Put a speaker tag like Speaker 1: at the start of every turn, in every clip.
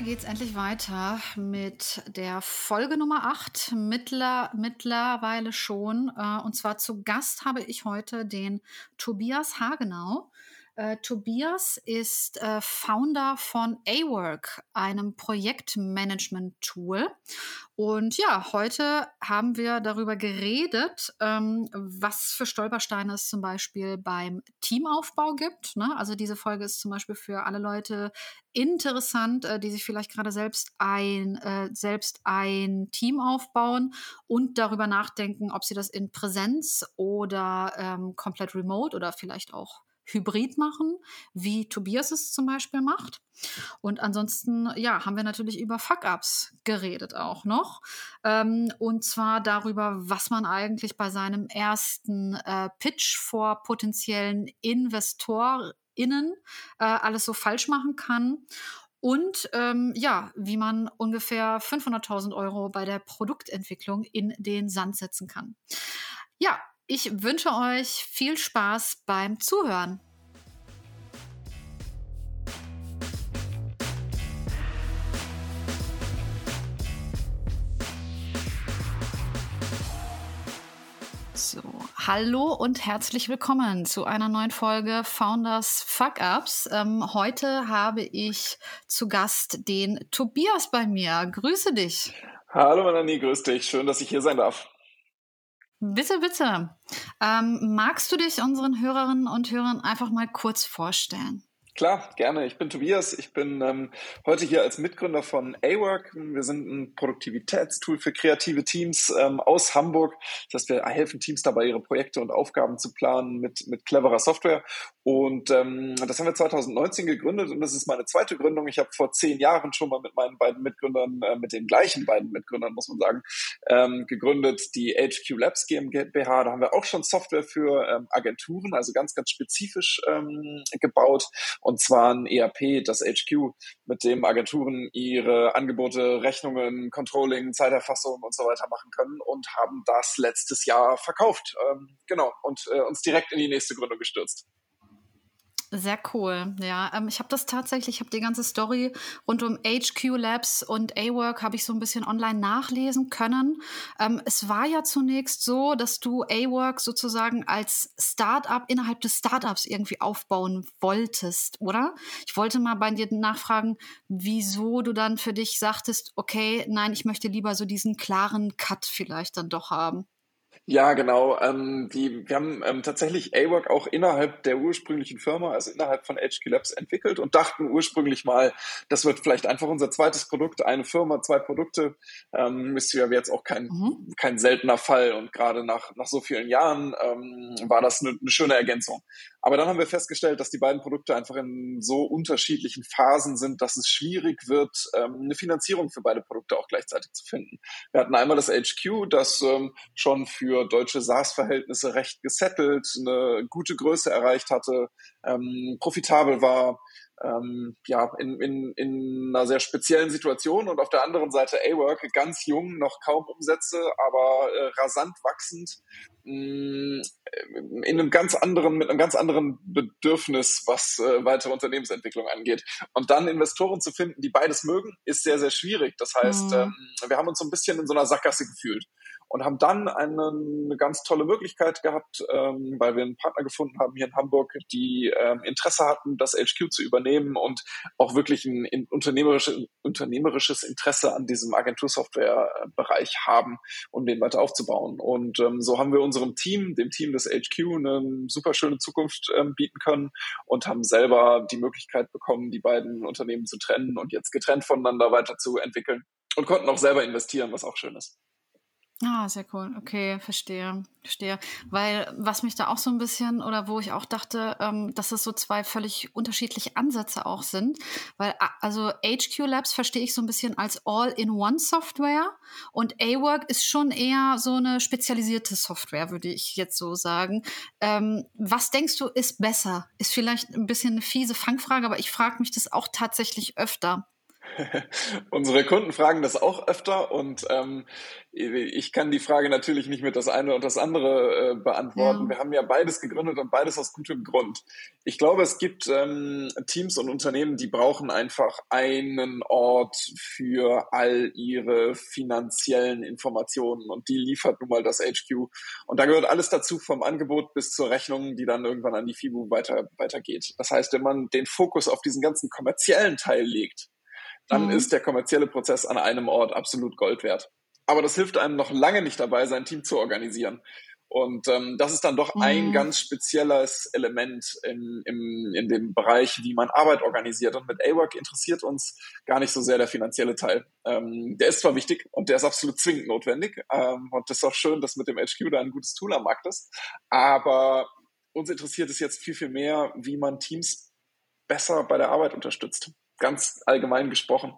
Speaker 1: Heute geht es endlich weiter mit der Folge Nummer 8, mittler, mittlerweile schon. Äh, und zwar zu Gast habe ich heute den Tobias Hagenau. Äh, Tobias ist äh, Founder von A-Work, einem Projektmanagement-Tool. Und ja, heute haben wir darüber geredet, ähm, was für Stolpersteine es zum Beispiel beim Teamaufbau gibt. Ne? Also diese Folge ist zum Beispiel für alle Leute interessant, äh, die sich vielleicht gerade selbst ein, äh, selbst ein Team aufbauen und darüber nachdenken, ob sie das in Präsenz oder ähm, komplett remote oder vielleicht auch hybrid machen, wie Tobias es zum Beispiel macht. Und ansonsten, ja, haben wir natürlich über Fuck-Ups geredet auch noch. Ähm, und zwar darüber, was man eigentlich bei seinem ersten äh, Pitch vor potenziellen InvestorInnen äh, alles so falsch machen kann. Und ähm, ja, wie man ungefähr 500.000 Euro bei der Produktentwicklung in den Sand setzen kann. Ja, ich wünsche euch viel Spaß beim Zuhören. So, hallo und herzlich willkommen zu einer neuen Folge Founders Fuck Ups. Ähm, heute habe ich zu Gast den Tobias bei mir. Grüße dich.
Speaker 2: Hallo Melanie, grüß dich. Schön, dass ich hier sein darf.
Speaker 1: Bitte, bitte. Ähm, magst du dich unseren Hörerinnen und Hörern einfach mal kurz vorstellen?
Speaker 2: Klar, gerne. Ich bin Tobias. Ich bin ähm, heute hier als Mitgründer von A-Work. Wir sind ein Produktivitätstool für kreative Teams ähm, aus Hamburg. Das heißt, wir helfen Teams dabei, ihre Projekte und Aufgaben zu planen mit, mit cleverer Software. Und ähm, das haben wir 2019 gegründet und das ist meine zweite Gründung. Ich habe vor zehn Jahren schon mal mit meinen beiden Mitgründern, äh, mit den gleichen beiden Mitgründern, muss man sagen, ähm, gegründet, die HQ Labs GmbH. Da haben wir auch schon Software für ähm, Agenturen, also ganz, ganz spezifisch ähm, gebaut zwar ein ERP, das HQ, mit dem Agenturen ihre Angebote, Rechnungen, Controlling, Zeiterfassung und so weiter machen können und haben das letztes Jahr verkauft. Ähm, genau, und äh, uns direkt in die nächste Gründung gestürzt.
Speaker 1: Sehr cool. Ja, ähm, ich habe das tatsächlich, ich habe die ganze Story rund um HQ Labs und A-Work habe ich so ein bisschen online nachlesen können. Ähm, es war ja zunächst so, dass du A-Work sozusagen als Startup innerhalb des Startups irgendwie aufbauen wolltest, oder? Ich wollte mal bei dir nachfragen, wieso du dann für dich sagtest, okay, nein, ich möchte lieber so diesen klaren Cut vielleicht dann doch haben.
Speaker 2: Ja, genau. Ähm, die, wir haben ähm, tatsächlich A-Work auch innerhalb der ursprünglichen Firma, also innerhalb von HQ Labs entwickelt und dachten ursprünglich mal, das wird vielleicht einfach unser zweites Produkt, eine Firma, zwei Produkte. Ähm, ist ja jetzt auch kein, mhm. kein seltener Fall und gerade nach, nach so vielen Jahren ähm, war das eine, eine schöne Ergänzung. Aber dann haben wir festgestellt, dass die beiden Produkte einfach in so unterschiedlichen Phasen sind, dass es schwierig wird, ähm, eine Finanzierung für beide Produkte auch gleichzeitig zu finden. Wir hatten einmal das HQ, das ähm, schon für deutsche SaaS-Verhältnisse recht gesettelt, eine gute Größe erreicht hatte, ähm, profitabel war, ähm, ja, in, in, in einer sehr speziellen Situation und auf der anderen Seite A-Work, ganz jung, noch kaum Umsätze, aber äh, rasant wachsend, mh, mm, in einem ganz anderen, mit einem ganz anderen Bedürfnis, was äh, weitere Unternehmensentwicklung angeht. Und dann Investoren zu finden, die beides mögen, ist sehr, sehr schwierig. Das heißt, mhm. ähm, wir haben uns so ein bisschen in so einer Sackgasse gefühlt und haben dann eine, ganz tolle Möglichkeit gehabt, ähm, weil wir einen Partner gefunden haben hier in Hamburg, die ähm, Interesse hatten, das HQ zu übernehmen und auch wirklich ein, ein unternehmerisches, unternehmerisches Interesse an diesem Agentursoftware-Bereich haben, um den weiter aufzubauen. Und ähm, so haben wir unserem Team, dem Team des HQ, eine super schöne Zukunft ähm, bieten können und haben selber die Möglichkeit bekommen, die beiden Unternehmen zu trennen und jetzt getrennt voneinander weiterzuentwickeln und konnten auch selber investieren, was auch schön ist.
Speaker 1: Ah, sehr cool. Okay, verstehe, verstehe. Weil was mich da auch so ein bisschen oder wo ich auch dachte, ähm, dass es so zwei völlig unterschiedliche Ansätze auch sind. Weil also HQ Labs verstehe ich so ein bisschen als All-in-One-Software und A-Work ist schon eher so eine spezialisierte Software, würde ich jetzt so sagen. Ähm, was denkst du, ist besser? Ist vielleicht ein bisschen eine fiese Fangfrage, aber ich frage mich das auch tatsächlich öfter.
Speaker 2: Unsere Kunden fragen das auch öfter und ähm, ich kann die Frage natürlich nicht mit das eine und das andere äh, beantworten. Ja. Wir haben ja beides gegründet und beides aus gutem Grund. Ich glaube, es gibt ähm, Teams und Unternehmen, die brauchen einfach einen Ort für all ihre finanziellen Informationen und die liefert nun mal das HQ. Und da gehört alles dazu, vom Angebot bis zur Rechnung, die dann irgendwann an die FIBU weiter, weitergeht. Das heißt, wenn man den Fokus auf diesen ganzen kommerziellen Teil legt, dann mhm. ist der kommerzielle Prozess an einem Ort absolut Gold wert. Aber das hilft einem noch lange nicht dabei, sein Team zu organisieren. Und ähm, das ist dann doch mhm. ein ganz spezielles Element in, im, in dem Bereich, wie man Arbeit organisiert. Und mit A-Work interessiert uns gar nicht so sehr der finanzielle Teil. Ähm, der ist zwar wichtig und der ist absolut zwingend notwendig. Ähm, und das ist auch schön, dass mit dem HQ da ein gutes Tool am Markt ist. Aber uns interessiert es jetzt viel, viel mehr, wie man Teams besser bei der Arbeit unterstützt ganz allgemein gesprochen.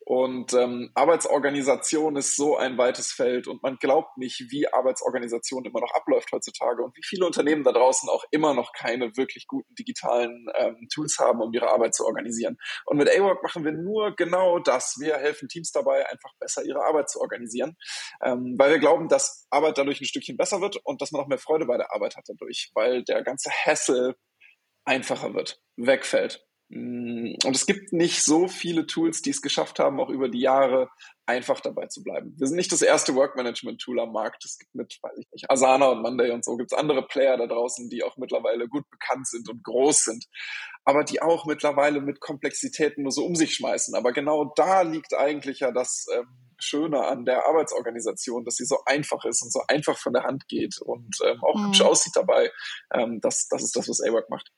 Speaker 2: Und ähm, Arbeitsorganisation ist so ein weites Feld und man glaubt nicht, wie Arbeitsorganisation immer noch abläuft heutzutage und wie viele Unternehmen da draußen auch immer noch keine wirklich guten digitalen ähm, Tools haben, um ihre Arbeit zu organisieren. Und mit A-Work machen wir nur genau das. Wir helfen Teams dabei, einfach besser ihre Arbeit zu organisieren, ähm, weil wir glauben, dass Arbeit dadurch ein Stückchen besser wird und dass man auch mehr Freude bei der Arbeit hat dadurch, weil der ganze Hassel einfacher wird, wegfällt. Mm, und es gibt nicht so viele Tools, die es geschafft haben, auch über die Jahre einfach dabei zu bleiben. Wir sind nicht das erste Work-Management-Tool am Markt. Es gibt mit, weiß ich nicht, Asana und Monday und so gibt es andere Player da draußen, die auch mittlerweile gut bekannt sind und groß sind, aber die auch mittlerweile mit Komplexitäten nur so um sich schmeißen. Aber genau da liegt eigentlich ja das ähm, Schöne an der Arbeitsorganisation, dass sie so einfach ist und so einfach von der Hand geht und ähm, auch mhm. hübsch aussieht dabei. Ähm, das, das ist das, was A-Work macht.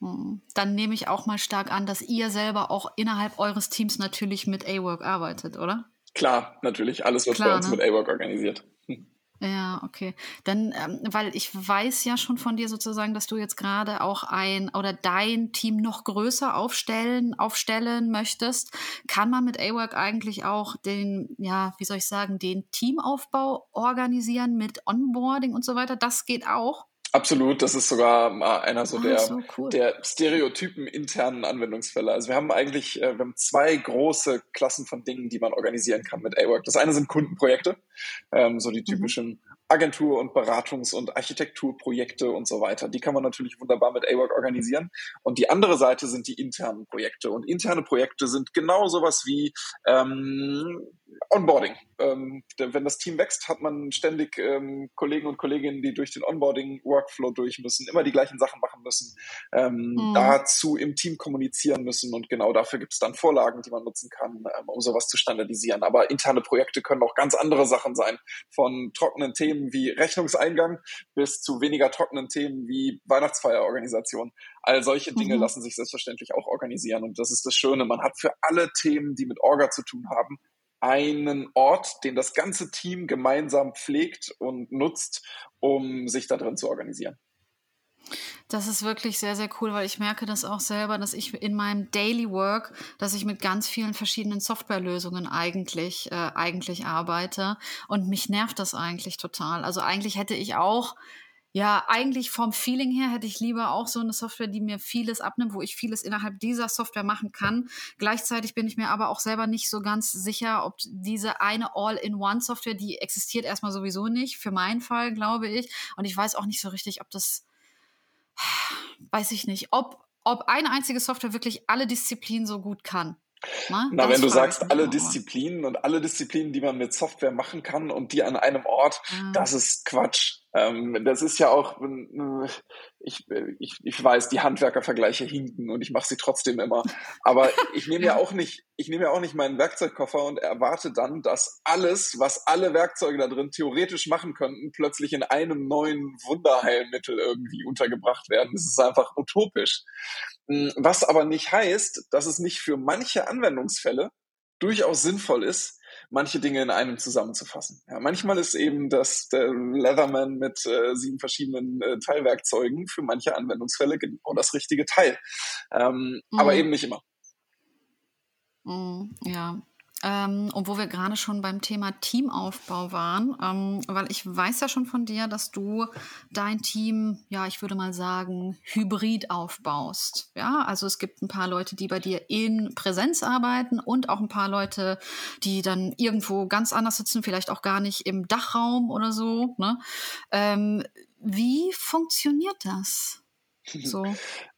Speaker 1: Hm. Dann nehme ich auch mal stark an, dass ihr selber auch innerhalb eures Teams natürlich mit A-Work arbeitet, oder?
Speaker 2: Klar, natürlich. Alles wird Klar, bei uns ne? mit A-Work organisiert. Hm.
Speaker 1: Ja, okay. Dann, ähm, weil ich weiß ja schon von dir sozusagen, dass du jetzt gerade auch ein oder dein Team noch größer aufstellen, aufstellen möchtest. Kann man mit A-Work eigentlich auch den, ja, wie soll ich sagen, den Teamaufbau organisieren mit Onboarding und so weiter? Das geht auch.
Speaker 2: Absolut, das ist sogar einer so, ah, der, so cool. der Stereotypen internen Anwendungsfälle. Also wir haben eigentlich äh, wir haben zwei große Klassen von Dingen, die man organisieren kann mit A-Work. Das eine sind Kundenprojekte, ähm, so die mhm. typischen. Agentur- und Beratungs- und Architekturprojekte und so weiter. Die kann man natürlich wunderbar mit A-Work organisieren. Und die andere Seite sind die internen Projekte. Und interne Projekte sind genau sowas wie ähm, Onboarding. Ähm, wenn das Team wächst, hat man ständig ähm, Kollegen und Kolleginnen, die durch den Onboarding-Workflow durch müssen, immer die gleichen Sachen machen müssen, ähm, mhm. dazu im Team kommunizieren müssen und genau dafür gibt es dann Vorlagen, die man nutzen kann, ähm, um sowas zu standardisieren. Aber interne Projekte können auch ganz andere Sachen sein, von trockenen Themen wie Rechnungseingang bis zu weniger trockenen Themen wie Weihnachtsfeierorganisation. All solche Dinge mhm. lassen sich selbstverständlich auch organisieren und das ist das Schöne. Man hat für alle Themen, die mit Orga zu tun haben, einen Ort, den das ganze Team gemeinsam pflegt und nutzt, um sich da drin zu organisieren.
Speaker 1: Das ist wirklich sehr, sehr cool, weil ich merke das auch selber, dass ich in meinem Daily Work, dass ich mit ganz vielen verschiedenen Softwarelösungen eigentlich, äh, eigentlich arbeite. Und mich nervt das eigentlich total. Also eigentlich hätte ich auch ja, eigentlich vom Feeling her hätte ich lieber auch so eine Software, die mir vieles abnimmt, wo ich vieles innerhalb dieser Software machen kann. Gleichzeitig bin ich mir aber auch selber nicht so ganz sicher, ob diese eine All-in-One-Software, die existiert erstmal sowieso nicht, für meinen Fall, glaube ich. Und ich weiß auch nicht so richtig, ob das, weiß ich nicht, ob, ob eine einzige Software wirklich alle Disziplinen so gut kann.
Speaker 2: Na, Na wenn du sagst, alle Disziplinen und alle Disziplinen, die man mit Software machen kann und die an einem Ort, ja. das ist Quatsch. Ähm, das ist ja auch, äh, ich, ich, ich weiß, die Handwerkervergleiche hinken und ich mache sie trotzdem immer. Aber ich nehme ja auch nicht, ich nehme ja auch nicht meinen Werkzeugkoffer und erwarte dann, dass alles, was alle Werkzeuge da drin theoretisch machen könnten, plötzlich in einem neuen Wunderheilmittel irgendwie untergebracht werden. Das ist einfach utopisch. Hm, was aber nicht heißt, dass es nicht für manche Anwendungsfälle durchaus sinnvoll ist, manche Dinge in einem zusammenzufassen. Ja, manchmal ist eben das der Leatherman mit äh, sieben verschiedenen äh, Teilwerkzeugen für manche Anwendungsfälle genau das richtige Teil. Ähm, mhm. Aber eben nicht immer.
Speaker 1: Mhm, ja, ähm, und wo wir gerade schon beim Thema Teamaufbau waren, ähm, weil ich weiß ja schon von dir, dass du dein Team, ja, ich würde mal sagen, hybrid aufbaust. Ja, also es gibt ein paar Leute, die bei dir in Präsenz arbeiten und auch ein paar Leute, die dann irgendwo ganz anders sitzen, vielleicht auch gar nicht im Dachraum oder so. Ne? Ähm, wie funktioniert das so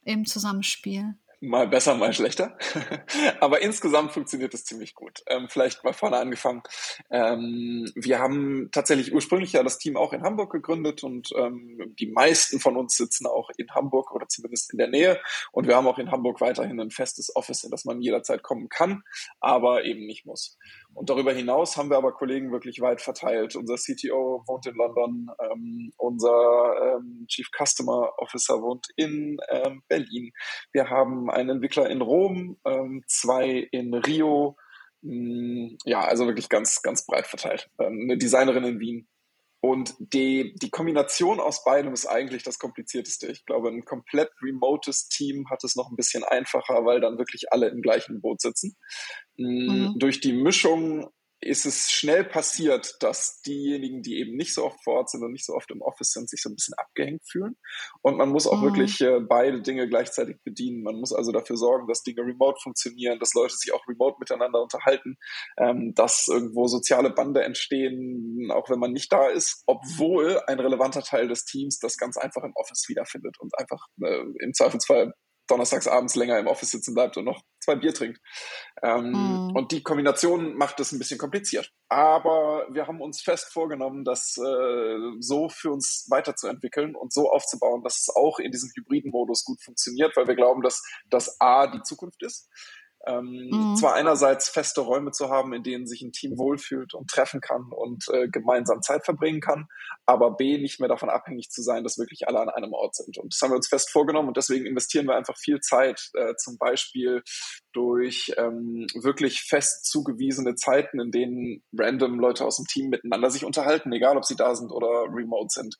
Speaker 1: im Zusammenspiel?
Speaker 2: Mal besser, mal schlechter. Aber insgesamt funktioniert es ziemlich gut. Ähm, vielleicht mal vorne angefangen. Ähm, wir haben tatsächlich ursprünglich ja das Team auch in Hamburg gegründet und ähm, die meisten von uns sitzen auch in Hamburg oder zumindest in der Nähe. Und wir haben auch in Hamburg weiterhin ein festes Office, in das man jederzeit kommen kann, aber eben nicht muss. Und darüber hinaus haben wir aber Kollegen wirklich weit verteilt. Unser CTO wohnt in London, ähm, unser ähm, Chief Customer Officer wohnt in ähm, Berlin. Wir haben einen Entwickler in Rom, ähm, zwei in Rio. Mm, ja, also wirklich ganz, ganz breit verteilt. Ähm, eine Designerin in Wien. Und die, die Kombination aus beidem ist eigentlich das Komplizierteste. Ich glaube, ein komplett remotes Team hat es noch ein bisschen einfacher, weil dann wirklich alle im gleichen Boot sitzen. Mm, mhm. Durch die Mischung ist es schnell passiert, dass diejenigen, die eben nicht so oft vor Ort sind und nicht so oft im Office sind, sich so ein bisschen abgehängt fühlen. Und man muss auch mhm. wirklich äh, beide Dinge gleichzeitig bedienen. Man muss also dafür sorgen, dass Dinge remote funktionieren, dass Leute sich auch remote miteinander unterhalten, ähm, dass irgendwo soziale Bande entstehen, auch wenn man nicht da ist, obwohl ein relevanter Teil des Teams das ganz einfach im Office wiederfindet und einfach äh, im Zweifelsfall donnerstags abends länger im Office sitzen bleibt und noch zwei Bier trinkt. Ähm, mm. Und die Kombination macht es ein bisschen kompliziert. Aber wir haben uns fest vorgenommen, das äh, so für uns weiterzuentwickeln und so aufzubauen, dass es auch in diesem hybriden Modus gut funktioniert, weil wir glauben, dass das A die Zukunft ist ähm, mhm. Zwar einerseits feste Räume zu haben, in denen sich ein Team wohlfühlt und treffen kann und äh, gemeinsam Zeit verbringen kann, aber B, nicht mehr davon abhängig zu sein, dass wirklich alle an einem Ort sind. Und das haben wir uns fest vorgenommen und deswegen investieren wir einfach viel Zeit, äh, zum Beispiel durch ähm, wirklich fest zugewiesene Zeiten, in denen random Leute aus dem Team miteinander sich unterhalten, egal ob sie da sind oder remote sind.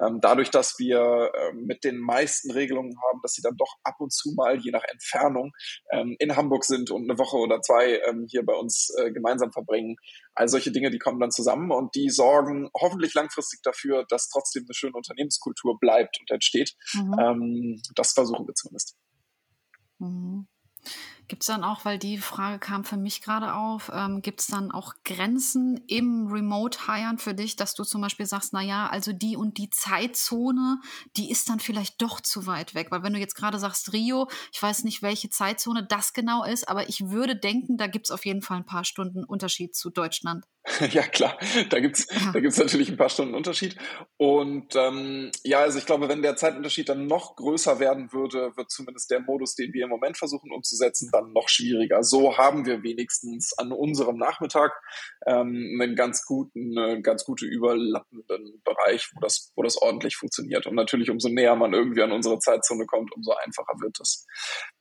Speaker 2: Ähm, dadurch, dass wir äh, mit den meisten Regelungen haben, dass sie dann doch ab und zu mal, je nach Entfernung, ähm, in Hamburg sind und eine Woche oder zwei ähm, hier bei uns äh, gemeinsam verbringen. All solche Dinge, die kommen dann zusammen und die sorgen hoffentlich langfristig dafür, dass trotzdem eine schöne Unternehmenskultur bleibt und entsteht. Mhm. Ähm, das versuchen wir zumindest.
Speaker 1: Mhm. Gibt es dann auch, weil die Frage kam für mich gerade auf, ähm, gibt es dann auch Grenzen im Remote-Hiren für dich, dass du zum Beispiel sagst, na ja, also die und die Zeitzone, die ist dann vielleicht doch zu weit weg. Weil wenn du jetzt gerade sagst Rio, ich weiß nicht, welche Zeitzone das genau ist, aber ich würde denken, da gibt es auf jeden Fall ein paar Stunden Unterschied zu Deutschland.
Speaker 2: Ja, klar, da gibt's ja. da gibt's natürlich ein paar Stunden Unterschied. Und ähm, ja, also ich glaube, wenn der Zeitunterschied dann noch größer werden würde, wird zumindest der Modus, den wir im Moment versuchen umzusetzen, dann noch schwieriger. So haben wir wenigstens an unserem Nachmittag ähm, einen ganz guten, eine ganz gute überlappenden Bereich, wo das, wo das ordentlich funktioniert. Und natürlich, umso näher man irgendwie an unsere Zeitzone kommt, umso einfacher wird es.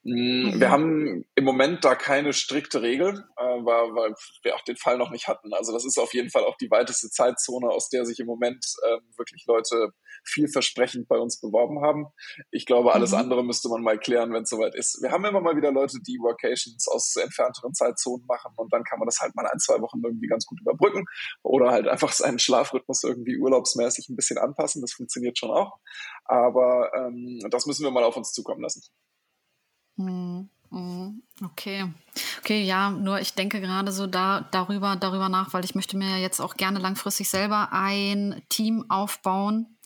Speaker 2: Mhm. Wir haben im Moment da keine strikte Regel, äh, weil, wir auch den Fall noch nicht hatten. Also das ist auf jeden Fall auch die weiteste Zeitzone, aus der sich im Moment äh, wirklich Leute vielversprechend bei uns beworben haben. Ich glaube, alles mhm. andere müsste man mal klären, wenn es soweit ist. Wir haben immer mal wieder Leute, die Workations aus entfernteren Zeitzonen machen und dann kann man das halt mal ein, zwei Wochen irgendwie ganz gut überbrücken oder halt einfach seinen Schlafrhythmus irgendwie urlaubsmäßig ein bisschen anpassen. Das funktioniert schon auch. Aber ähm, das müssen wir mal auf uns zukommen lassen.
Speaker 1: Mhm. Mhm. Okay. Okay, ja, nur ich denke gerade so da, darüber, darüber nach, weil ich möchte mir ja jetzt auch gerne langfristig selber ein Team aufbauen.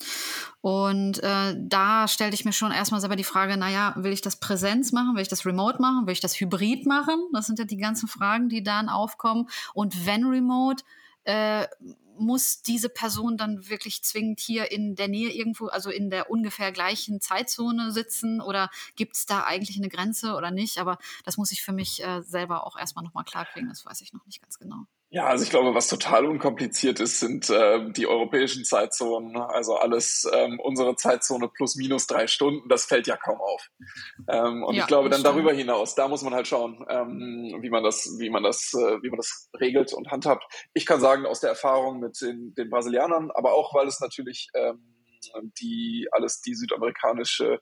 Speaker 1: Und äh, da stellte ich mir schon erstmal selber die Frage, naja, will ich das Präsenz machen, will ich das Remote machen, will ich das Hybrid machen? Das sind ja die ganzen Fragen, die dann aufkommen. Und wenn Remote, äh, muss diese Person dann wirklich zwingend hier in der Nähe irgendwo, also in der ungefähr gleichen Zeitzone sitzen oder gibt es da eigentlich eine Grenze oder nicht? Aber das muss ich für mich äh, selber auch erstmal nochmal klarkriegen, das weiß ich noch nicht ganz genau.
Speaker 2: Ja, also ich glaube, was total unkompliziert ist, sind äh, die europäischen Zeitzonen. Also alles ähm, unsere Zeitzone plus minus drei Stunden, das fällt ja kaum auf. Ähm, und ja, ich glaube, dann darüber hinaus, da muss man halt schauen, ähm, wie man das, wie man das, äh, wie man das regelt und handhabt. Ich kann sagen, aus der Erfahrung mit den, den Brasilianern, aber auch, weil es natürlich ähm, die alles die südamerikanische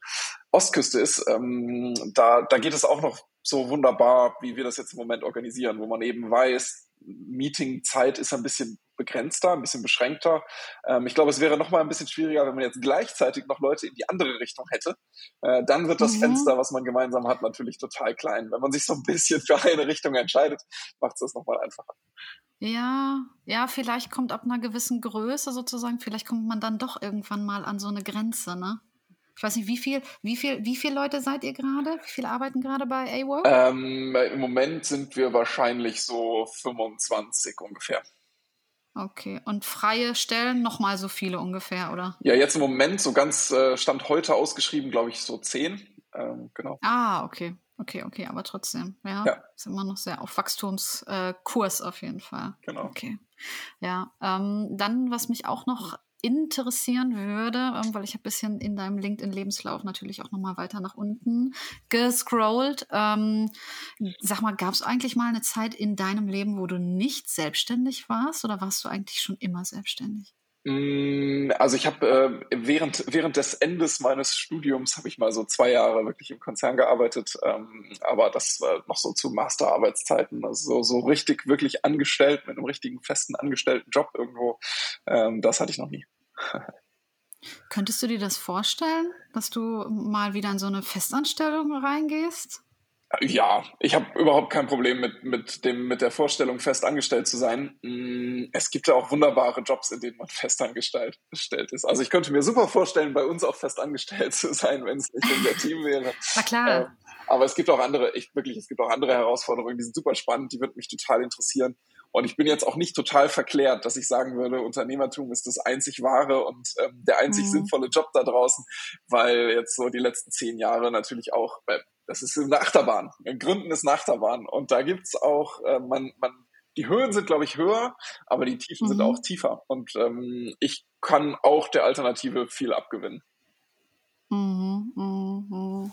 Speaker 2: Ostküste ist, ähm, da, da geht es auch noch so wunderbar, wie wir das jetzt im Moment organisieren, wo man eben weiß, Meetingzeit ist ein bisschen begrenzter, ein bisschen beschränkter. Ähm, ich glaube, es wäre noch mal ein bisschen schwieriger, wenn man jetzt gleichzeitig noch Leute in die andere Richtung hätte. Äh, dann wird das mhm. Fenster, was man gemeinsam hat, natürlich total klein. Wenn man sich so ein bisschen für eine Richtung entscheidet, macht es das noch mal einfacher.
Speaker 1: Ja, ja, vielleicht kommt ab einer gewissen Größe sozusagen, vielleicht kommt man dann doch irgendwann mal an so eine Grenze, ne? Ich weiß nicht, wie viel, wie viel, wie viele Leute seid ihr gerade? Wie viele arbeiten gerade bei A-Work?
Speaker 2: Ähm, Im Moment sind wir wahrscheinlich so 25 ungefähr.
Speaker 1: Okay, und freie Stellen nochmal so viele ungefähr, oder?
Speaker 2: Ja, jetzt im Moment so ganz äh, Stand heute ausgeschrieben, glaube ich, so zehn. Ähm, genau.
Speaker 1: Ah, okay. Okay, okay, aber trotzdem, ja, ja. ist immer noch sehr auf Wachstumskurs äh, auf jeden Fall.
Speaker 2: Genau.
Speaker 1: Okay. Ja, ähm, dann, was mich auch noch interessieren würde, ähm, weil ich habe ein bisschen in deinem LinkedIn-Lebenslauf natürlich auch nochmal weiter nach unten gescrollt. Ähm, sag mal, gab es eigentlich mal eine Zeit in deinem Leben, wo du nicht selbstständig warst oder warst du eigentlich schon immer selbstständig?
Speaker 2: Mm, also ich habe äh, während während des Endes meines Studiums habe ich mal so zwei Jahre wirklich im Konzern gearbeitet, ähm, aber das war noch so zu Masterarbeitszeiten, also so, so richtig wirklich angestellt mit einem richtigen festen angestellten Job irgendwo, ähm, das hatte ich noch nie.
Speaker 1: Könntest du dir das vorstellen, dass du mal wieder in so eine Festanstellung reingehst?
Speaker 2: Ja, ich habe überhaupt kein Problem mit, mit, dem, mit der Vorstellung, fest angestellt zu sein. Mm, es gibt ja auch wunderbare Jobs, in denen man fest angestellt ist. Also ich könnte mir super vorstellen, bei uns auch fest angestellt zu sein, wenn es nicht unser Team wäre.
Speaker 1: Na klar. Ähm,
Speaker 2: aber es gibt auch andere, ich wirklich, es gibt auch andere Herausforderungen, die sind super spannend, die würden mich total interessieren. Und ich bin jetzt auch nicht total verklärt, dass ich sagen würde, Unternehmertum ist das einzig wahre und ähm, der einzig mhm. sinnvolle Job da draußen, weil jetzt so die letzten zehn Jahre natürlich auch, äh, das ist eine Achterbahn. Gründen ist eine Achterbahn. Und da gibt's auch, äh, man, man, die Höhen sind, glaube ich, höher, aber die Tiefen mhm. sind auch tiefer. Und ähm, ich kann auch der Alternative viel abgewinnen.
Speaker 1: Mhm, mh.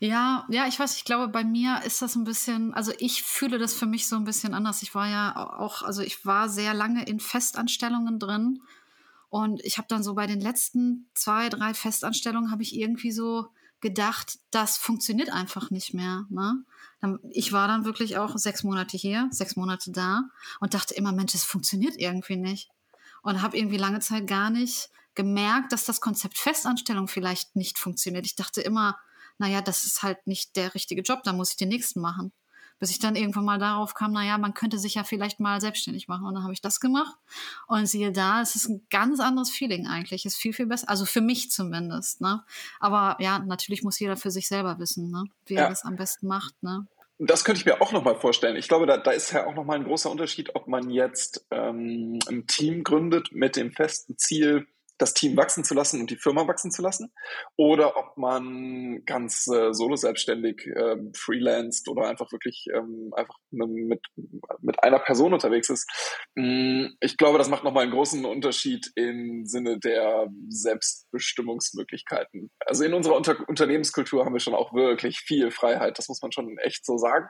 Speaker 1: Ja, ja, ich weiß, ich glaube, bei mir ist das ein bisschen, also ich fühle das für mich so ein bisschen anders. Ich war ja auch, also ich war sehr lange in Festanstellungen drin und ich habe dann so bei den letzten zwei, drei Festanstellungen habe ich irgendwie so gedacht, das funktioniert einfach nicht mehr. Ne? Ich war dann wirklich auch sechs Monate hier, sechs Monate da und dachte immer, Mensch, es funktioniert irgendwie nicht. Und habe irgendwie lange Zeit gar nicht gemerkt, dass das Konzept Festanstellung vielleicht nicht funktioniert. Ich dachte immer, naja, das ist halt nicht der richtige Job, da muss ich den nächsten machen bis ich dann irgendwann mal darauf kam, naja, man könnte sich ja vielleicht mal selbstständig machen. Und dann habe ich das gemacht. Und siehe da, es ist ein ganz anderes Feeling eigentlich. Es Ist viel, viel besser. Also für mich zumindest. Ne? Aber ja, natürlich muss jeder für sich selber wissen, ne? wie ja. er das am besten macht. Ne?
Speaker 2: Das könnte ich mir auch nochmal vorstellen. Ich glaube, da, da ist ja auch nochmal ein großer Unterschied, ob man jetzt ähm, ein Team gründet mit dem festen Ziel, das Team wachsen zu lassen und die Firma wachsen zu lassen oder ob man ganz äh, solo selbstständig äh, freelanced oder einfach wirklich ähm, einfach mit, mit einer Person unterwegs ist. Mm, ich glaube, das macht nochmal einen großen Unterschied im Sinne der Selbstbestimmungsmöglichkeiten. Also in unserer Unter Unternehmenskultur haben wir schon auch wirklich viel Freiheit, das muss man schon echt so sagen.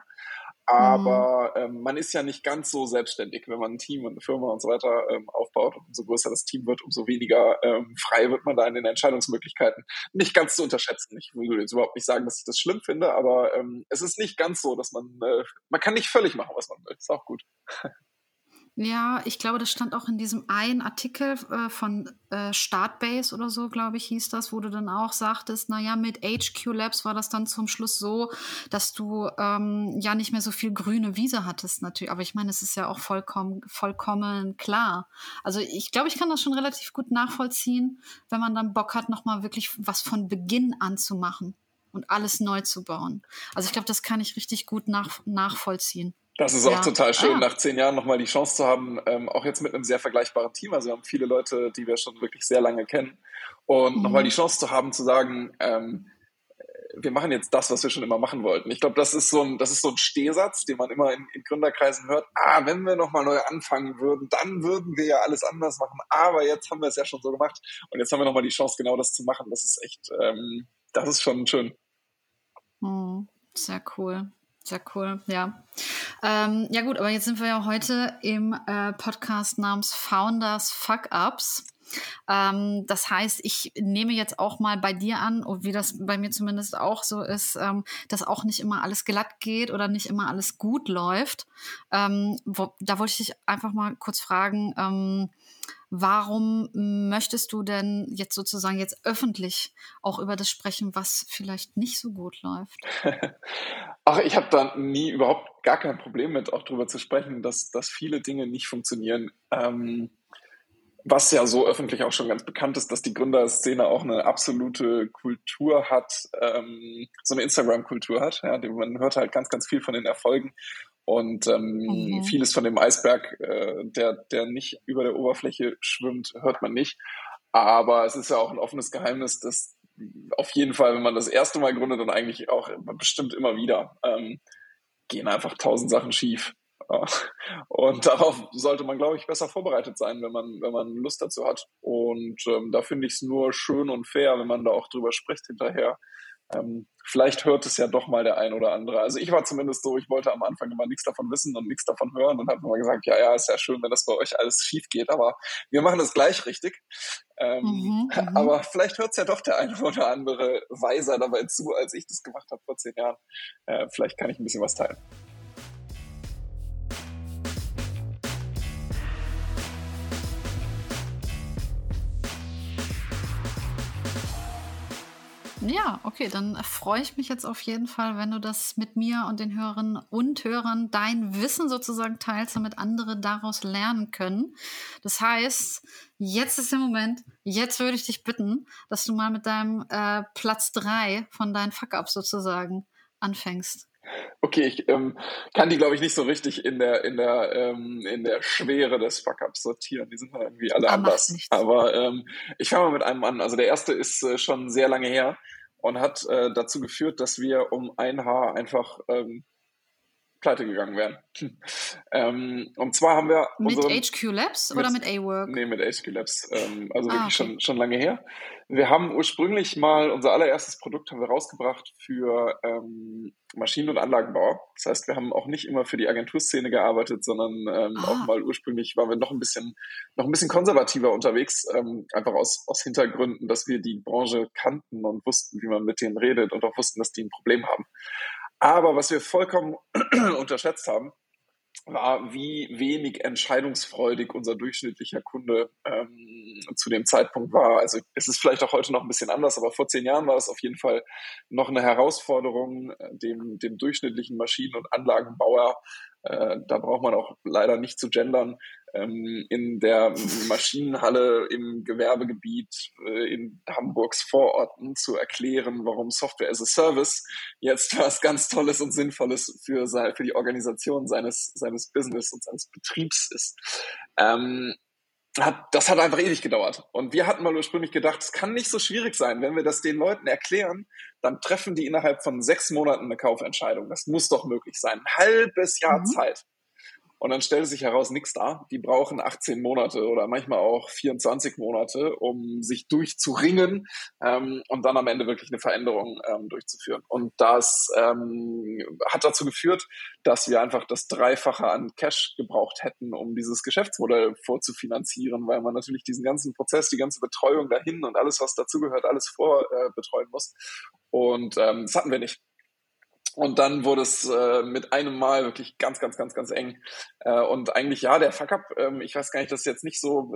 Speaker 2: Aber mhm. ähm, man ist ja nicht ganz so selbstständig, wenn man ein Team und eine Firma und so weiter ähm, aufbaut. Und umso größer das Team wird, umso weniger ähm, frei wird man da in den Entscheidungsmöglichkeiten. Nicht ganz zu unterschätzen. Ich will jetzt überhaupt nicht sagen, dass ich das schlimm finde, aber ähm, es ist nicht ganz so, dass man, äh, man kann nicht völlig machen, was man will. Ist auch gut.
Speaker 1: Ja, ich glaube, das stand auch in diesem einen Artikel äh, von äh, Startbase oder so, glaube ich, hieß das, wo du dann auch sagtest, naja, mit HQ Labs war das dann zum Schluss so, dass du ähm, ja nicht mehr so viel grüne Wiese hattest natürlich. Aber ich meine, es ist ja auch vollkommen, vollkommen klar. Also ich glaube, ich kann das schon relativ gut nachvollziehen, wenn man dann Bock hat, nochmal wirklich was von Beginn an zu machen und alles neu zu bauen. Also ich glaube, das kann ich richtig gut nach, nachvollziehen.
Speaker 2: Das ist auch ja. total schön, ah. nach zehn Jahren nochmal die Chance zu haben, ähm, auch jetzt mit einem sehr vergleichbaren Team. Also wir haben viele Leute, die wir schon wirklich sehr lange kennen. Und mhm. nochmal die Chance zu haben, zu sagen, ähm, wir machen jetzt das, was wir schon immer machen wollten. Ich glaube, das ist so ein, das ist so ein Stehsatz, den man immer in, in Gründerkreisen hört. Ah, wenn wir nochmal neu anfangen würden, dann würden wir ja alles anders machen. Aber jetzt haben wir es ja schon so gemacht. Und jetzt haben wir nochmal die Chance, genau das zu machen. Das ist echt, ähm, das ist schon schön.
Speaker 1: Mhm. Sehr cool. Sehr cool, ja. Ähm, ja gut, aber jetzt sind wir ja heute im äh, Podcast namens Founders Fuck Ups. Ähm, das heißt, ich nehme jetzt auch mal bei dir an, wie das bei mir zumindest auch so ist, ähm, dass auch nicht immer alles glatt geht oder nicht immer alles gut läuft. Ähm, wo, da wollte ich dich einfach mal kurz fragen, ähm, warum möchtest du denn jetzt sozusagen jetzt öffentlich auch über das sprechen, was vielleicht nicht so gut läuft?
Speaker 2: Ach, ich habe da nie überhaupt gar kein Problem mit, auch darüber zu sprechen, dass, dass viele Dinge nicht funktionieren. Ähm, was ja so öffentlich auch schon ganz bekannt ist, dass die Gründerszene auch eine absolute Kultur hat, ähm, so eine Instagram-Kultur hat. Ja, man hört halt ganz, ganz viel von den Erfolgen und ähm, mhm. vieles von dem Eisberg, äh, der, der nicht über der Oberfläche schwimmt, hört man nicht. Aber es ist ja auch ein offenes Geheimnis, dass auf jeden Fall, wenn man das erste Mal gründet und eigentlich auch bestimmt immer wieder, ähm, gehen einfach tausend Sachen schief. Und darauf sollte man, glaube ich, besser vorbereitet sein, wenn man, wenn man Lust dazu hat. Und ähm, da finde ich es nur schön und fair, wenn man da auch drüber spricht hinterher. Ähm, vielleicht hört es ja doch mal der ein oder andere. Also ich war zumindest so, ich wollte am Anfang immer nichts davon wissen und nichts davon hören und habe immer gesagt, ja, ja, ist ja schön, wenn das bei euch alles schief geht, aber wir machen das gleich richtig. Ähm, mhm, mhm. aber vielleicht hört es ja doch der eine oder andere weiser dabei zu, als ich das gemacht habe vor zehn Jahren. Äh, vielleicht kann ich ein bisschen was teilen.
Speaker 1: Ja, okay, dann freue ich mich jetzt auf jeden Fall, wenn du das mit mir und den Hörerinnen und Hörern dein Wissen sozusagen teilst, damit andere daraus lernen können. Das heißt, jetzt ist der Moment, jetzt würde ich dich bitten, dass du mal mit deinem äh, Platz drei von deinen Fuck-Ups sozusagen anfängst.
Speaker 2: Okay, ich ähm, kann die, glaube ich, nicht so richtig in der, in der, ähm, in der Schwere des Fuck-Ups sortieren. Die sind halt irgendwie alle Aber anders. Aber ähm, ich fange mal mit einem an. Also der erste ist äh, schon sehr lange her und hat äh, dazu geführt, dass wir um ein Haar einfach ähm, pleite gegangen wären. ähm, und zwar haben wir.
Speaker 1: Mit HQ Labs mit, oder mit A-Work?
Speaker 2: Nee, mit HQ Labs. Ähm, also ah, wirklich okay. schon, schon lange her. Wir haben ursprünglich mal unser allererstes Produkt haben wir rausgebracht für ähm, Maschinen- und Anlagenbauer. Das heißt, wir haben auch nicht immer für die Agenturszene gearbeitet, sondern ähm, ah. auch mal ursprünglich waren wir noch ein bisschen, noch ein bisschen konservativer unterwegs, ähm, einfach aus, aus Hintergründen, dass wir die Branche kannten und wussten, wie man mit denen redet und auch wussten, dass die ein Problem haben. Aber was wir vollkommen unterschätzt haben, war, wie wenig entscheidungsfreudig unser durchschnittlicher Kunde ähm, zu dem Zeitpunkt war. Also es ist vielleicht auch heute noch ein bisschen anders, aber vor zehn Jahren war es auf jeden Fall noch eine Herausforderung, äh, dem, dem durchschnittlichen Maschinen- und Anlagenbauer äh, da braucht man auch leider nicht zu gendern, ähm, in der Maschinenhalle im Gewerbegebiet äh, in Hamburgs Vororten zu erklären, warum Software as a Service jetzt was ganz Tolles und Sinnvolles für, für die Organisation seines, seines Business und seines Betriebs ist. Ähm, hat, das hat einfach ewig gedauert. Und wir hatten mal ursprünglich gedacht, es kann nicht so schwierig sein, wenn wir das den Leuten erklären, dann treffen die innerhalb von sechs Monaten eine Kaufentscheidung. Das muss doch möglich sein. Ein halbes Jahr mhm. Zeit. Und dann stellte sich heraus, nichts da. Die brauchen 18 Monate oder manchmal auch 24 Monate, um sich durchzuringen ähm, und dann am Ende wirklich eine Veränderung ähm, durchzuführen. Und das ähm, hat dazu geführt, dass wir einfach das Dreifache an Cash gebraucht hätten, um dieses Geschäftsmodell vorzufinanzieren, weil man natürlich diesen ganzen Prozess, die ganze Betreuung dahin und alles, was dazugehört, alles vorbetreuen äh, muss. Und ähm, das hatten wir nicht. Und dann wurde es äh, mit einem Mal wirklich ganz, ganz, ganz, ganz eng. Äh, und eigentlich, ja, der Fuck-up, ähm, ich weiß gar nicht, das ist jetzt nicht so,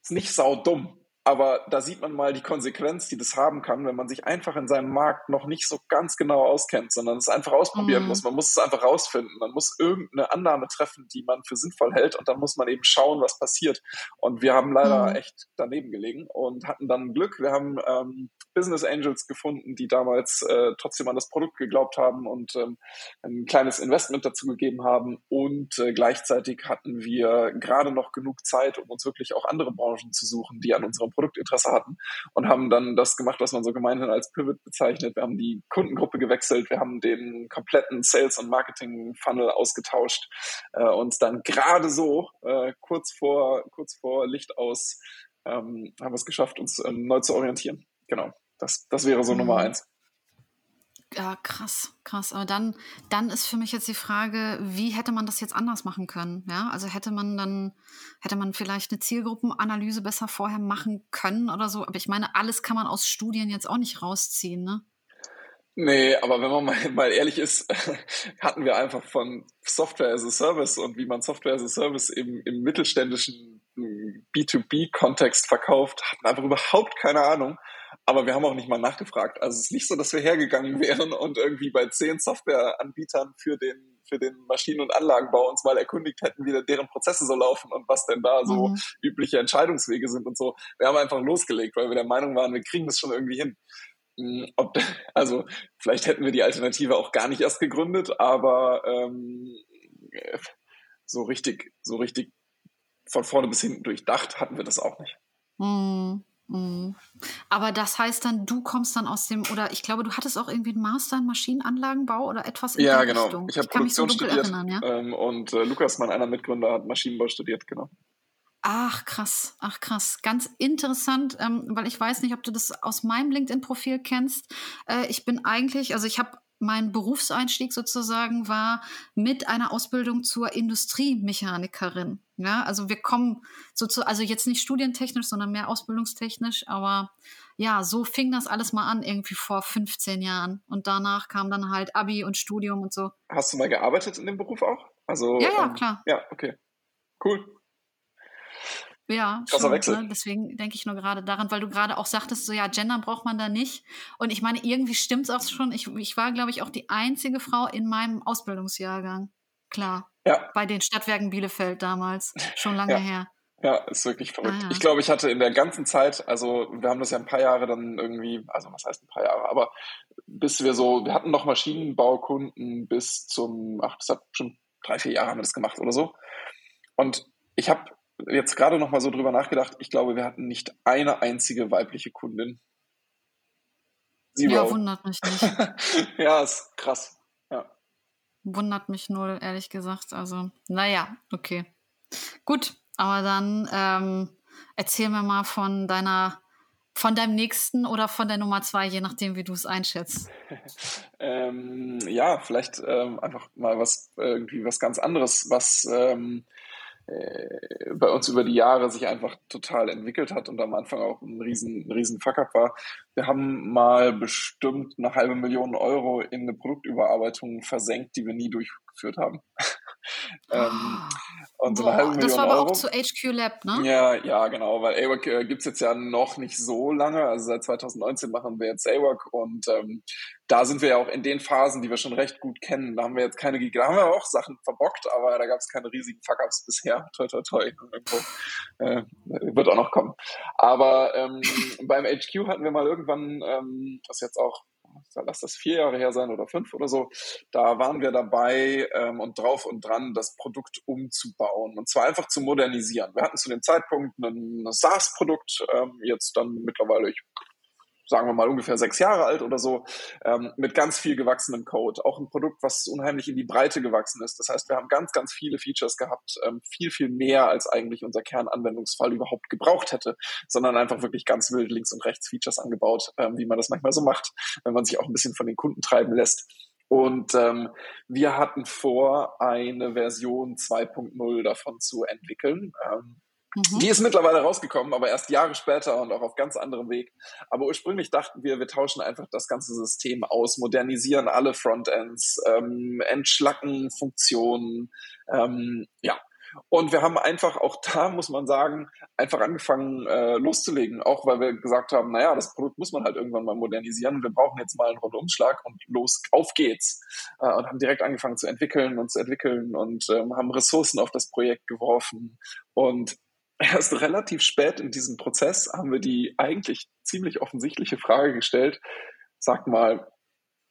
Speaker 2: ist nicht sau dumm. Aber da sieht man mal die Konsequenz, die das haben kann, wenn man sich einfach in seinem Markt noch nicht so ganz genau auskennt, sondern es einfach ausprobieren mhm. muss. Man muss es einfach rausfinden. Man muss irgendeine Annahme treffen, die man für sinnvoll hält und dann muss man eben schauen, was passiert. Und wir haben leider mhm. echt daneben gelegen und hatten dann Glück. Wir haben ähm, Business Angels gefunden, die damals äh, trotzdem an das Produkt geglaubt haben und ähm, ein kleines Investment dazu gegeben haben. Und äh, gleichzeitig hatten wir gerade noch genug Zeit, um uns wirklich auch andere Branchen zu suchen, die an unserem Produktinteresse hatten und haben dann das gemacht, was man so gemeinhin als Pivot bezeichnet. Wir haben die Kundengruppe gewechselt, wir haben den kompletten Sales- und Marketing-Funnel ausgetauscht äh, und dann gerade so äh, kurz vor kurz vor Licht aus ähm, haben wir es geschafft, uns ähm, neu zu orientieren. Genau. Das, das wäre so mhm. Nummer eins.
Speaker 1: Ja, krass, krass. Aber dann, dann ist für mich jetzt die Frage, wie hätte man das jetzt anders machen können? Ja, also hätte man dann, hätte man vielleicht eine Zielgruppenanalyse besser vorher machen können oder so. Aber ich meine, alles kann man aus Studien jetzt auch nicht rausziehen, ne?
Speaker 2: Nee, aber wenn man mal, mal ehrlich ist, hatten wir einfach von Software as a Service und wie man Software as a Service im, im mittelständischen B2B-Kontext verkauft, hatten einfach überhaupt keine Ahnung. Aber wir haben auch nicht mal nachgefragt. Also es ist nicht so, dass wir hergegangen wären und irgendwie bei zehn Softwareanbietern für den, für den Maschinen- und Anlagenbau uns mal erkundigt hätten, wie deren Prozesse so laufen und was denn da so mhm. übliche Entscheidungswege sind und so. Wir haben einfach losgelegt, weil wir der Meinung waren, wir kriegen das schon irgendwie hin. Hm, ob, also vielleicht hätten wir die Alternative auch gar nicht erst gegründet, aber ähm, so richtig, so richtig von vorne bis hinten durchdacht hatten wir das auch nicht.
Speaker 1: Mhm. Mhm. Aber das heißt dann, du kommst dann aus dem, oder ich glaube, du hattest auch irgendwie einen Master in Maschinenanlagenbau oder etwas in
Speaker 2: ja,
Speaker 1: der
Speaker 2: genau.
Speaker 1: Richtung.
Speaker 2: Ich habe Produktion so studiert erinnern, ja? ähm, und äh, Lukas, mein einer Mitgründer, hat Maschinenbau studiert, genau.
Speaker 1: Ach krass, ach krass, ganz interessant, ähm, weil ich weiß nicht, ob du das aus meinem LinkedIn-Profil kennst. Äh, ich bin eigentlich, also ich habe mein Berufseinstieg sozusagen war mit einer Ausbildung zur Industriemechanikerin. Ja, also wir kommen so zu, also jetzt nicht studientechnisch, sondern mehr ausbildungstechnisch, aber ja, so fing das alles mal an, irgendwie vor 15 Jahren. Und danach kam dann halt Abi und Studium und so.
Speaker 2: Hast du mal gearbeitet in dem Beruf auch? Also,
Speaker 1: ja, ja, ähm, klar.
Speaker 2: Ja, okay. Cool.
Speaker 1: Ja, Krasser schon, Wechsel. Ne? Deswegen denke ich nur gerade daran, weil du gerade auch sagtest, so ja, Gender braucht man da nicht. Und ich meine, irgendwie stimmt es auch schon. Ich, ich war, glaube ich, auch die einzige Frau in meinem Ausbildungsjahrgang. Klar. Ja. Bei den Stadtwerken Bielefeld damals. Schon lange
Speaker 2: ja.
Speaker 1: her.
Speaker 2: Ja, ist wirklich verrückt. Ah, ja. Ich glaube, ich hatte in der ganzen Zeit, also wir haben das ja ein paar Jahre dann irgendwie, also was heißt ein paar Jahre, aber bis wir so, wir hatten noch Maschinenbaukunden bis zum, ach, das hat schon drei, vier Jahre haben wir das gemacht oder so. Und ich habe jetzt gerade noch mal so drüber nachgedacht, ich glaube, wir hatten nicht eine einzige weibliche Kundin.
Speaker 1: Zero. Ja, wundert mich nicht.
Speaker 2: ja, ist krass. Ja.
Speaker 1: Wundert mich null, ehrlich gesagt. Also, naja, okay. Gut, aber dann ähm, erzähl mir mal von deiner von deinem nächsten oder von der Nummer zwei, je nachdem, wie du es einschätzt.
Speaker 2: ähm, ja, vielleicht ähm, einfach mal was irgendwie was ganz anderes, was ähm, äh, bei uns über die Jahre sich einfach total entwickelt hat und am Anfang auch ein riesen, riesen Fuck-up war. Wir haben mal bestimmt eine halbe Million Euro in eine Produktüberarbeitung versenkt, die wir nie durchgeführt haben.
Speaker 1: ähm, und so eine halbe Million das war aber Euro. auch zu HQ Lab, ne?
Speaker 2: Ja, ja, genau, weil AWAC äh, gibt es jetzt ja noch nicht so lange. Also seit 2019 machen wir jetzt AWAC und ähm, da sind wir ja auch in den Phasen, die wir schon recht gut kennen. Da haben wir jetzt keine, da haben wir auch Sachen verbockt, aber da gab es keine riesigen Fuck-Ups bisher. Toi, toi, toi. Irgendwo, äh, wird auch noch kommen. Aber ähm, beim HQ hatten wir mal irgendwann, ähm, das jetzt auch lass das vier Jahre her sein oder fünf oder so, da waren wir dabei ähm, und drauf und dran, das Produkt umzubauen und zwar einfach zu modernisieren. Wir hatten zu dem Zeitpunkt ein SaaS-Produkt, ähm, jetzt dann mittlerweile, ich sagen wir mal ungefähr sechs Jahre alt oder so, ähm, mit ganz viel gewachsenem Code. Auch ein Produkt, was unheimlich in die Breite gewachsen ist. Das heißt, wir haben ganz, ganz viele Features gehabt, ähm, viel, viel mehr, als eigentlich unser Kernanwendungsfall überhaupt gebraucht hätte, sondern einfach wirklich ganz wild links und rechts Features angebaut, ähm, wie man das manchmal so macht, wenn man sich auch ein bisschen von den Kunden treiben lässt. Und ähm, wir hatten vor, eine Version 2.0 davon zu entwickeln. Ähm, Mhm. Die ist mittlerweile rausgekommen, aber erst Jahre später und auch auf ganz anderem Weg. Aber ursprünglich dachten wir, wir tauschen einfach das ganze System aus, modernisieren alle Frontends, ähm, entschlacken Funktionen, ähm, ja. Und wir haben einfach auch da, muss man sagen, einfach angefangen äh, loszulegen, auch weil wir gesagt haben, naja, das Produkt muss man halt irgendwann mal modernisieren wir brauchen jetzt mal einen Rundumschlag und los, auf geht's. Äh, und haben direkt angefangen zu entwickeln und zu entwickeln und ähm, haben Ressourcen auf das Projekt geworfen und erst relativ spät in diesem Prozess haben wir die eigentlich ziemlich offensichtliche Frage gestellt, sag mal,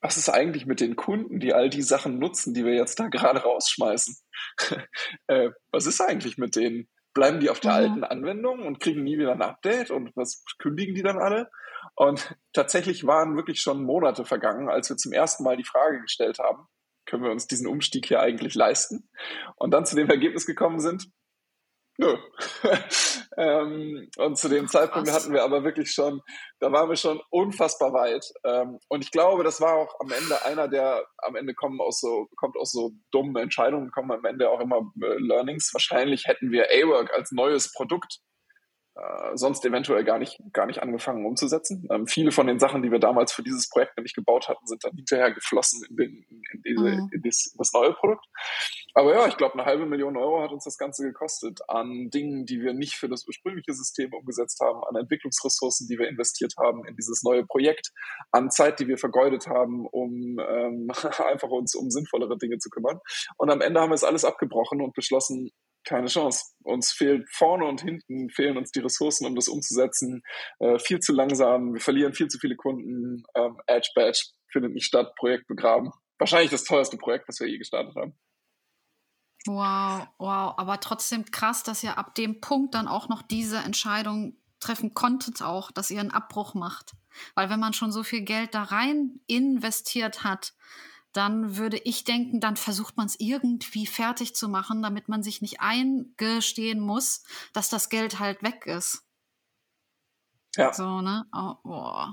Speaker 2: was ist eigentlich mit den Kunden, die all die Sachen nutzen, die wir jetzt da gerade rausschmeißen? äh, was ist eigentlich mit denen? Bleiben die auf der mhm. alten Anwendung und kriegen nie wieder ein Update und was kündigen die dann alle? Und tatsächlich waren wirklich schon Monate vergangen, als wir zum ersten Mal die Frage gestellt haben, können wir uns diesen Umstieg hier eigentlich leisten? Und dann zu dem Ergebnis gekommen sind, Nö. ähm, und zu dem Zeitpunkt hatten wir aber wirklich schon, da waren wir schon unfassbar weit. Ähm, und ich glaube, das war auch am Ende einer, der am Ende kommen aus so, kommt aus so dummen Entscheidungen, kommen am Ende auch immer äh, Learnings. Wahrscheinlich hätten wir A-Work als neues Produkt äh, sonst eventuell gar nicht, gar nicht angefangen umzusetzen. Ähm, viele von den Sachen, die wir damals für dieses Projekt nämlich gebaut hatten, sind dann hinterher geflossen in, den, in, diese, mhm. in das, das, neue Produkt. Aber ja, ich glaube, eine halbe Million Euro hat uns das Ganze gekostet an Dingen, die wir nicht für das ursprüngliche System umgesetzt haben, an Entwicklungsressourcen, die wir investiert haben in dieses neue Projekt, an Zeit, die wir vergeudet haben, um ähm, einfach uns um sinnvollere Dinge zu kümmern. Und am Ende haben wir es alles abgebrochen und beschlossen, keine Chance. Uns fehlt vorne und hinten, fehlen uns die Ressourcen, um das umzusetzen. Äh, viel zu langsam, wir verlieren viel zu viele Kunden. Ähm, Edge Badge findet nicht statt, Projekt begraben. Wahrscheinlich das teuerste Projekt, was wir je gestartet haben.
Speaker 1: Wow, wow. Aber trotzdem krass, dass ihr ab dem Punkt dann auch noch diese Entscheidung treffen konntet, auch, dass ihr einen Abbruch macht. Weil wenn man schon so viel Geld da rein investiert hat, dann würde ich denken, dann versucht man es irgendwie fertig zu machen, damit man sich nicht eingestehen muss, dass das Geld halt weg ist.
Speaker 2: Ja.
Speaker 1: So, ne? Oh, oh.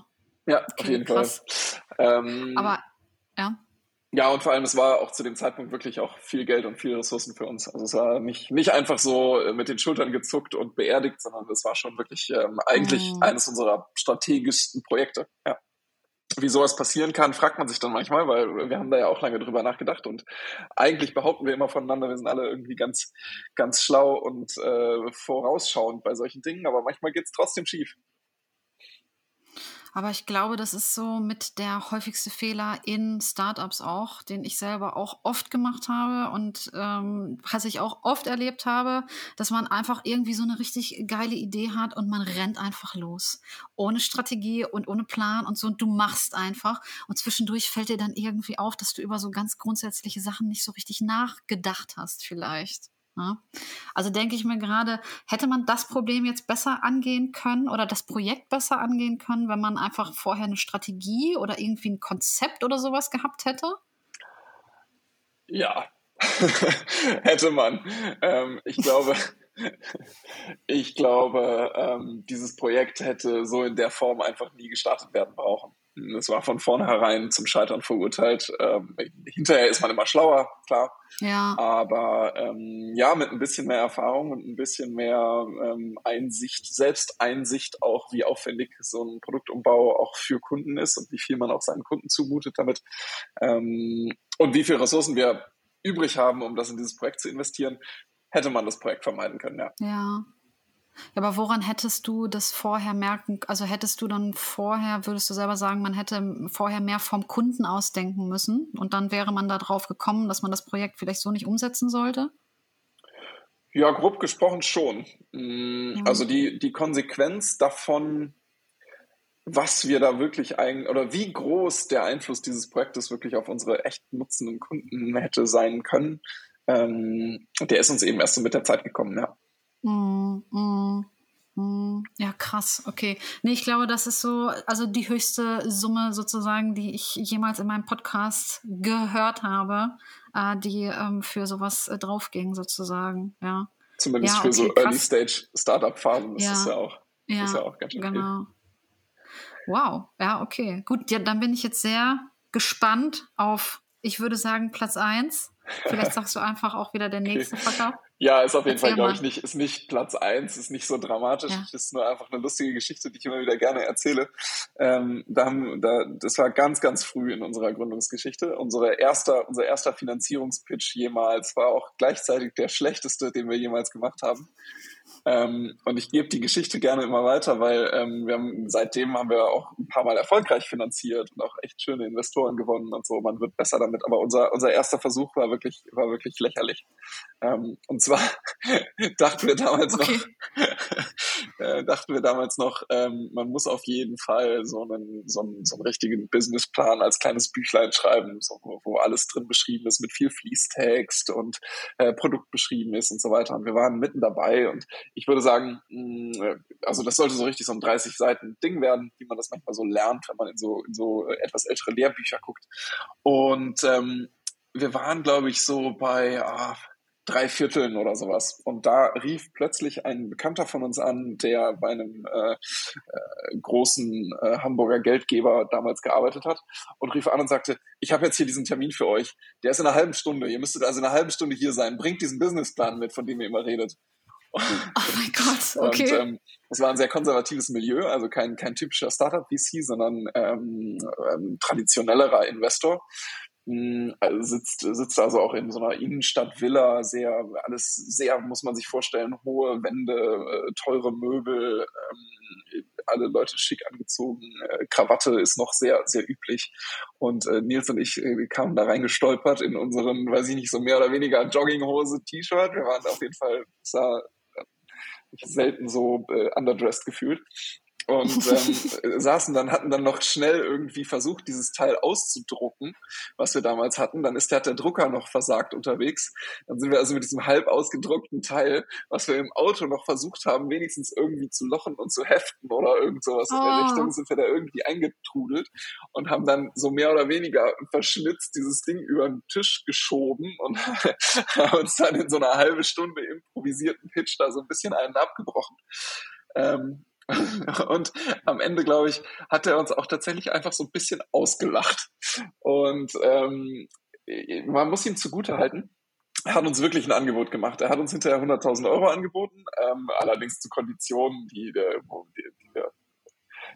Speaker 2: Ja, okay, auf jeden krass.
Speaker 1: Fall. Ähm, Aber, ja.
Speaker 2: Ja, und vor allem, es war auch zu dem Zeitpunkt wirklich auch viel Geld und viele Ressourcen für uns. Also es war nicht, nicht einfach so äh, mit den Schultern gezuckt und beerdigt, sondern es war schon wirklich ähm, eigentlich mm. eines unserer strategischsten Projekte. Ja wie sowas passieren kann, fragt man sich dann manchmal, weil wir haben da ja auch lange drüber nachgedacht und eigentlich behaupten wir immer voneinander, wir sind alle irgendwie ganz, ganz schlau und äh, vorausschauend bei solchen Dingen, aber manchmal geht es trotzdem schief.
Speaker 1: Aber ich glaube, das ist so mit der häufigste Fehler in Startups auch, den ich selber auch oft gemacht habe und ähm, was ich auch oft erlebt habe, dass man einfach irgendwie so eine richtig geile Idee hat und man rennt einfach los. Ohne Strategie und ohne Plan und so und du machst einfach. Und zwischendurch fällt dir dann irgendwie auf, dass du über so ganz grundsätzliche Sachen nicht so richtig nachgedacht hast, vielleicht. Ja. Also denke ich mir gerade, hätte man das Problem jetzt besser angehen können oder das Projekt besser angehen können, wenn man einfach vorher eine Strategie oder irgendwie ein Konzept oder sowas gehabt hätte?
Speaker 2: Ja, hätte man. Ähm, ich glaube, ich glaube, ähm, dieses Projekt hätte so in der Form einfach nie gestartet werden brauchen. Es war von vornherein zum Scheitern verurteilt. Ähm, hinterher ist man immer schlauer, klar.
Speaker 1: Ja.
Speaker 2: Aber ähm, ja, mit ein bisschen mehr Erfahrung und ein bisschen mehr ähm, Einsicht, Selbsteinsicht auch, wie aufwendig so ein Produktumbau auch für Kunden ist und wie viel man auch seinen Kunden zumutet damit ähm, und wie viele Ressourcen wir übrig haben, um das in dieses Projekt zu investieren, hätte man das Projekt vermeiden können, ja.
Speaker 1: Ja. Ja, aber woran hättest du das vorher merken, also hättest du dann vorher, würdest du selber sagen, man hätte vorher mehr vom Kunden ausdenken müssen und dann wäre man da drauf gekommen, dass man das Projekt vielleicht so nicht umsetzen sollte?
Speaker 2: Ja, grob gesprochen schon. Mm, also die, die Konsequenz davon, was wir da wirklich eigentlich, oder wie groß der Einfluss dieses Projektes wirklich auf unsere echt nutzenden Kunden hätte sein können, ähm, der ist uns eben erst so mit der Zeit gekommen, ja.
Speaker 1: Mm, mm, mm. Ja, krass, okay. Nee, ich glaube, das ist so, also die höchste Summe sozusagen, die ich jemals in meinem Podcast gehört habe, äh, die ähm, für sowas äh, draufging, sozusagen, ja.
Speaker 2: Zumindest ja, für okay, so Early-Stage-Startup-Phasen, das ja. ist ja auch, ja, ist ja auch ganz schön genau. Viel.
Speaker 1: Wow, ja, okay. Gut, ja, dann bin ich jetzt sehr gespannt auf, ich würde sagen, Platz 1. Vielleicht sagst du einfach auch wieder der nächste okay. Verkauf.
Speaker 2: Ja, ist auf jeden Erzähl Fall, glaube ich, nicht, ist nicht Platz eins, ist nicht so dramatisch, ja. ist nur einfach eine lustige Geschichte, die ich immer wieder gerne erzähle. Ähm, da haben, da, das war ganz, ganz früh in unserer Gründungsgeschichte. Unsere erster, unser erster Finanzierungspitch jemals war auch gleichzeitig der schlechteste, den wir jemals gemacht haben. Ähm, und ich gebe die Geschichte gerne immer weiter, weil ähm, wir haben seitdem haben wir auch ein paar Mal erfolgreich finanziert und auch echt schöne Investoren gewonnen und so. Man wird besser damit. Aber unser unser erster Versuch war wirklich war wirklich lächerlich. Ähm, und zwar dachten wir damals okay. noch, äh, dachten wir damals noch, ähm, man muss auf jeden Fall so einen so einen, so einen richtigen Businessplan als kleines Büchlein schreiben, so, wo alles drin beschrieben ist mit viel Fließtext und äh, Produkt beschrieben ist und so weiter. Und wir waren mitten dabei und ich würde sagen, mh, mm, also das sollte so richtig so ein 30 Seiten Ding werden, wie man das manchmal so lernt, wenn man in so, in so etwas ältere Lehrbücher guckt. Und ähm, wir waren, glaube ich, so bei, ah, drei Vierteln oder sowas. Und da rief plötzlich ein Bekannter von uns an, der bei einem äh, äh, großen äh, Hamburger Geldgeber damals gearbeitet hat und rief an und sagte, ich habe jetzt hier diesen Termin für euch. Der ist in einer halben Stunde. Ihr müsstet also in einer halben Stunde hier sein. Bringt diesen Businessplan mit, von dem ihr immer redet.
Speaker 1: Oh mein Gott, okay.
Speaker 2: Und, ähm, es war ein sehr konservatives Milieu, also kein, kein typischer Startup-VC, sondern ähm, ähm, traditionellerer Investor. Hm, also sitzt, sitzt also auch in so einer Innenstadt-Villa, sehr, alles sehr, muss man sich vorstellen, hohe Wände, äh, teure Möbel, ähm, alle Leute schick angezogen, äh, Krawatte ist noch sehr, sehr üblich. Und äh, Nils und ich äh, kamen da reingestolpert in unseren, weiß ich nicht, so mehr oder weniger Jogginghose, T-Shirt. Wir waren auf jeden Fall, sah äh, selten so äh, underdressed gefühlt und ähm, saßen dann, hatten dann noch schnell irgendwie versucht, dieses Teil auszudrucken, was wir damals hatten. Dann ist der, der Drucker noch versagt unterwegs. Dann sind wir also mit diesem halb ausgedruckten Teil, was wir im Auto noch versucht haben, wenigstens irgendwie zu lochen und zu heften oder irgend sowas oh. in der ah. Richtung, sind wir da irgendwie eingetrudelt und haben dann so mehr oder weniger verschnitzt dieses Ding über den Tisch geschoben und haben uns dann in so einer halbe Stunde improvisierten Pitch da so ein bisschen einen abgebrochen. Ähm, und am Ende, glaube ich, hat er uns auch tatsächlich einfach so ein bisschen ausgelacht. Und ähm, man muss ihm zugute halten. Er hat uns wirklich ein Angebot gemacht. Er hat uns hinterher 100.000 Euro angeboten, ähm, allerdings zu Konditionen, die, die, die wir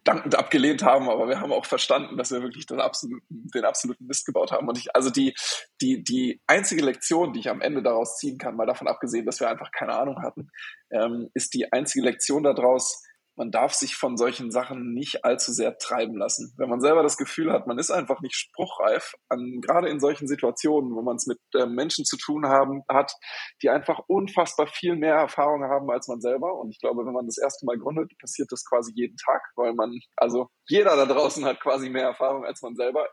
Speaker 2: dankend abgelehnt haben, aber wir haben auch verstanden, dass wir wirklich den absoluten, den absoluten Mist gebaut haben. Und ich, also die, die, die einzige Lektion, die ich am Ende daraus ziehen kann, mal davon abgesehen, dass wir einfach keine Ahnung hatten, ähm, ist die einzige Lektion daraus, man darf sich von solchen Sachen nicht allzu sehr treiben lassen. Wenn man selber das Gefühl hat, man ist einfach nicht spruchreif, an, gerade in solchen Situationen, wo man es mit äh, Menschen zu tun haben, hat, die einfach unfassbar viel mehr Erfahrung haben als man selber. Und ich glaube, wenn man das erste Mal gründet, passiert das quasi jeden Tag, weil man, also jeder da draußen hat quasi mehr Erfahrung als man selber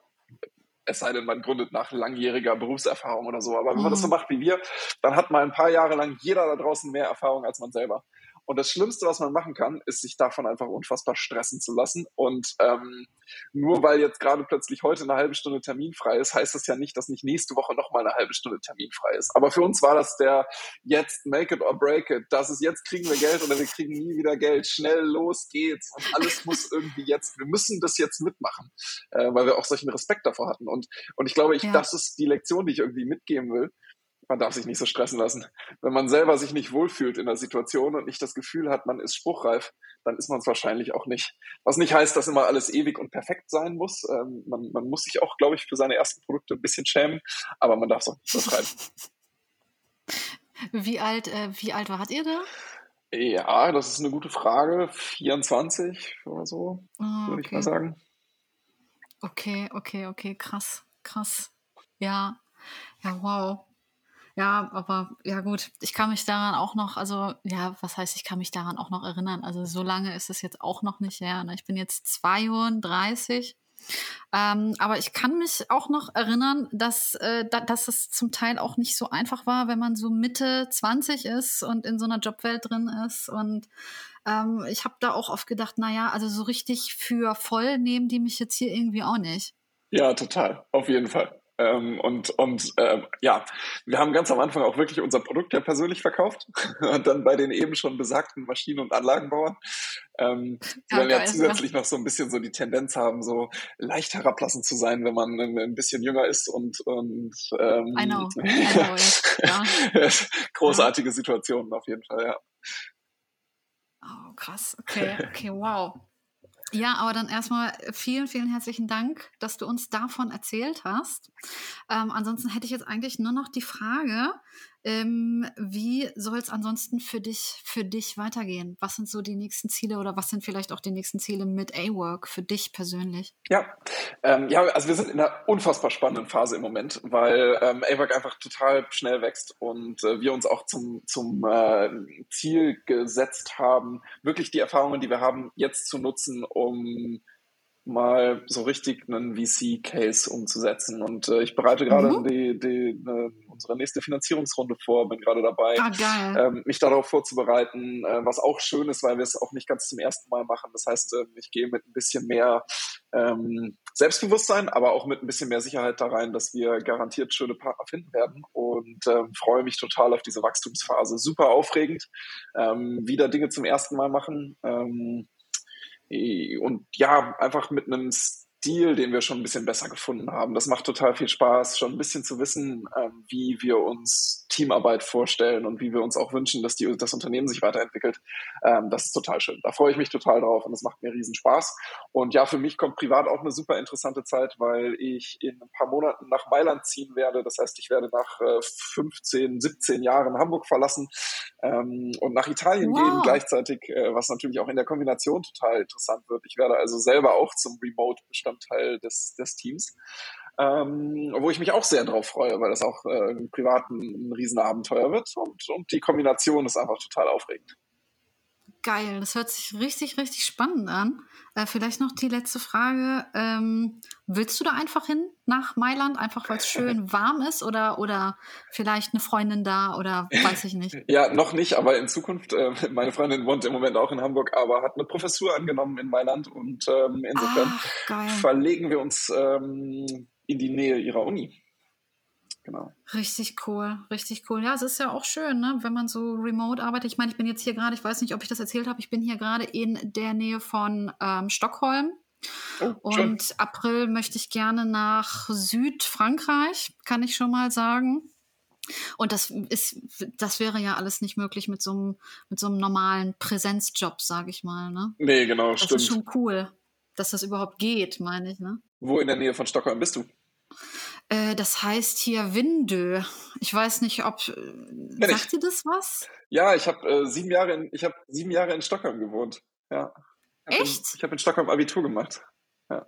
Speaker 2: es sei denn, man gründet nach langjähriger Berufserfahrung oder so. Aber wenn man das so mhm. macht wie wir, dann hat mal ein paar Jahre lang jeder da draußen mehr Erfahrung als man selber. Und das Schlimmste, was man machen kann, ist sich davon einfach unfassbar stressen zu lassen. Und ähm, nur weil jetzt gerade plötzlich heute eine halbe Stunde Termin frei ist, heißt das ja nicht, dass nicht nächste Woche nochmal eine halbe Stunde Termin frei ist. Aber für uns war das der jetzt make it or break it. Das ist jetzt kriegen wir Geld oder wir kriegen nie wieder Geld. Schnell los geht's. Und alles muss irgendwie jetzt, wir müssen das jetzt mitmachen, äh, weil wir auch solchen Respekt davor hatten. Und, und ich glaube, ich, ja. das ist die Lektion, die ich irgendwie mitgeben will man darf sich nicht so stressen lassen. Wenn man selber sich nicht wohlfühlt in der Situation und nicht das Gefühl hat, man ist spruchreif, dann ist man es wahrscheinlich auch nicht. Was nicht heißt, dass immer alles ewig und perfekt sein muss. Ähm, man, man, muss sich auch, glaube ich, für seine ersten Produkte ein bisschen schämen, aber man darf es auch nicht übertreiben.
Speaker 1: Wie alt, äh, wie alt wart ihr da?
Speaker 2: Ja, das ist eine gute Frage. 24 oder so, oh, würde okay. ich mal sagen.
Speaker 1: Okay, okay, okay, krass, krass. Ja, ja, wow. Ja, aber ja gut, ich kann mich daran auch noch, also ja, was heißt, ich kann mich daran auch noch erinnern. Also so lange ist es jetzt auch noch nicht her. Ne? Ich bin jetzt 32. Ähm, aber ich kann mich auch noch erinnern, dass, äh, da, dass es zum Teil auch nicht so einfach war, wenn man so Mitte 20 ist und in so einer Jobwelt drin ist. Und ähm, ich habe da auch oft gedacht, naja, also so richtig für voll nehmen die mich jetzt hier irgendwie auch nicht.
Speaker 2: Ja, total, auf jeden Fall. Ähm, und und äh, ja, wir haben ganz am Anfang auch wirklich unser Produkt ja persönlich verkauft und dann bei den eben schon besagten Maschinen- und Anlagenbauern, ähm, die ja, dann ja zusätzlich ja. noch so ein bisschen so die Tendenz haben, so leicht herablassend zu sein, wenn man ein, ein bisschen jünger ist und und ähm, I know. I know ja. großartige Situationen auf jeden Fall, ja.
Speaker 1: Oh, krass. Okay, okay, wow. Ja, aber dann erstmal vielen, vielen herzlichen Dank, dass du uns davon erzählt hast. Ähm, ansonsten hätte ich jetzt eigentlich nur noch die Frage, ähm, wie soll es ansonsten für dich, für dich weitergehen? Was sind so die nächsten Ziele oder was sind vielleicht auch die nächsten Ziele mit A-Work für dich persönlich?
Speaker 2: Ja, ähm, ja, also wir sind in einer unfassbar spannenden Phase im Moment, weil ähm, A-Work einfach total schnell wächst und äh, wir uns auch zum, zum äh, Ziel gesetzt haben, wirklich die Erfahrungen, die wir haben, jetzt zu nutzen, um mal so richtig einen VC-Case umzusetzen. Und äh, ich bereite gerade mhm. die, die, äh, unsere nächste Finanzierungsrunde vor, bin gerade dabei,
Speaker 1: ah,
Speaker 2: ähm, mich darauf vorzubereiten, äh, was auch schön ist, weil wir es auch nicht ganz zum ersten Mal machen. Das heißt, äh, ich gehe mit ein bisschen mehr ähm, Selbstbewusstsein, aber auch mit ein bisschen mehr Sicherheit da rein, dass wir garantiert schöne Partner finden werden und ähm, freue mich total auf diese Wachstumsphase. Super aufregend, ähm, wieder Dinge zum ersten Mal machen. Ähm, und ja, einfach mit einem Stil, den wir schon ein bisschen besser gefunden haben. Das macht total viel Spaß, schon ein bisschen zu wissen, ähm, wie wir uns Teamarbeit vorstellen und wie wir uns auch wünschen, dass die, das Unternehmen sich weiterentwickelt. Ähm, das ist total schön. Da freue ich mich total drauf und das macht mir riesen Spaß. Und ja, für mich kommt privat auch eine super interessante Zeit, weil ich in ein paar Monaten nach Mailand ziehen werde. Das heißt, ich werde nach äh, 15, 17 Jahren Hamburg verlassen ähm, und nach Italien wow. gehen gleichzeitig, äh, was natürlich auch in der Kombination total interessant wird. Ich werde also selber auch zum Remote-Bestandteil des, des Teams ähm, wo ich mich auch sehr drauf freue, weil das auch äh, im Privaten ein Riesenabenteuer wird und, und die Kombination ist einfach total aufregend.
Speaker 1: Geil, das hört sich richtig, richtig spannend an. Äh, vielleicht noch die letzte Frage. Ähm, willst du da einfach hin nach Mailand, einfach weil es schön warm ist oder, oder vielleicht eine Freundin da oder weiß ich nicht?
Speaker 2: ja, noch nicht, aber in Zukunft. Äh, meine Freundin wohnt im Moment auch in Hamburg, aber hat eine Professur angenommen in Mailand und ähm, insofern Ach, verlegen wir uns ähm, in die Nähe ihrer Uni. Genau.
Speaker 1: Richtig cool, richtig cool. Ja, es ist ja auch schön, ne, wenn man so remote arbeitet. Ich meine, ich bin jetzt hier gerade, ich weiß nicht, ob ich das erzählt habe, ich bin hier gerade in der Nähe von ähm, Stockholm. Oh, und schön. April möchte ich gerne nach Südfrankreich, kann ich schon mal sagen. Und das ist, das wäre ja alles nicht möglich mit so einem, mit so einem normalen Präsenzjob, sage ich mal. Ne?
Speaker 2: Nee, genau,
Speaker 1: das
Speaker 2: stimmt.
Speaker 1: Das ist schon cool, dass das überhaupt geht, meine ich. Ne?
Speaker 2: Wo in der Nähe von Stockholm bist du?
Speaker 1: Äh, das heißt hier Windö. Ich weiß nicht, ob äh, sagt dir das was?
Speaker 2: Ja, ich habe äh, sieben Jahre in ich habe sieben Jahre in Stockholm gewohnt. Ja.
Speaker 1: Ich Echt?
Speaker 2: In, ich habe in Stockholm Abitur gemacht. Ja.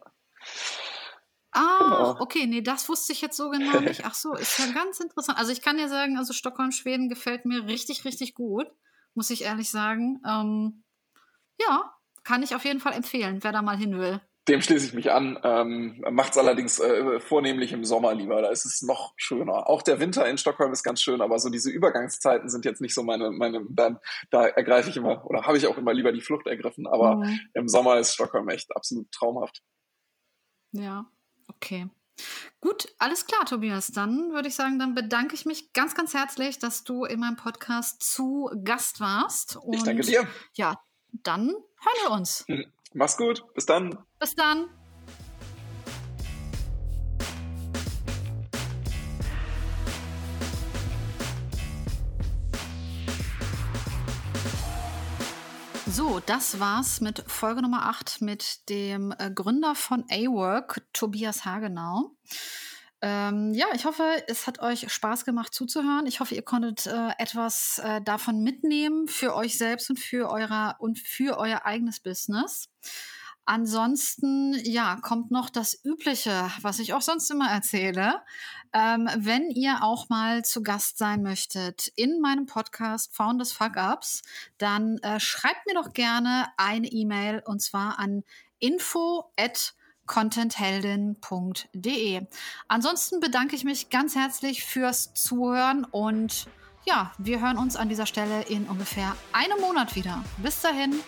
Speaker 1: Ah, genau. okay, nee, das wusste ich jetzt so genau nicht. Ach so, ist ja ganz interessant. Also ich kann dir sagen, also Stockholm, Schweden gefällt mir richtig, richtig gut, muss ich ehrlich sagen. Ähm, ja, kann ich auf jeden Fall empfehlen, wer da mal hin will.
Speaker 2: Dem schließe ich mich an. Ähm, Macht es allerdings äh, vornehmlich im Sommer lieber. Da ist es noch schöner. Auch der Winter in Stockholm ist ganz schön, aber so diese Übergangszeiten sind jetzt nicht so meine, meine dann, da ergreife ich immer oder habe ich auch immer lieber die Flucht ergriffen. Aber mhm. im Sommer ist Stockholm echt absolut traumhaft.
Speaker 1: Ja, okay. Gut, alles klar, Tobias. Dann würde ich sagen, dann bedanke ich mich ganz, ganz herzlich, dass du in meinem Podcast zu Gast warst.
Speaker 2: Und ich danke dir.
Speaker 1: Ja, dann hören wir uns.
Speaker 2: Mach's gut. Bis dann.
Speaker 1: Bis dann. So, das war's mit Folge Nummer 8 mit dem äh, Gründer von A-Work, Tobias Hagenau. Ähm, ja, ich hoffe, es hat euch Spaß gemacht zuzuhören. Ich hoffe, ihr konntet äh, etwas äh, davon mitnehmen für euch selbst und für euer und für euer eigenes Business. Ansonsten, ja, kommt noch das Übliche, was ich auch sonst immer erzähle. Ähm, wenn ihr auch mal zu Gast sein möchtet in meinem Podcast Founders Fuck Ups, dann äh, schreibt mir doch gerne eine E-Mail und zwar an info at contentheldin.de. Ansonsten bedanke ich mich ganz herzlich fürs Zuhören und ja, wir hören uns an dieser Stelle in ungefähr einem Monat wieder. Bis dahin.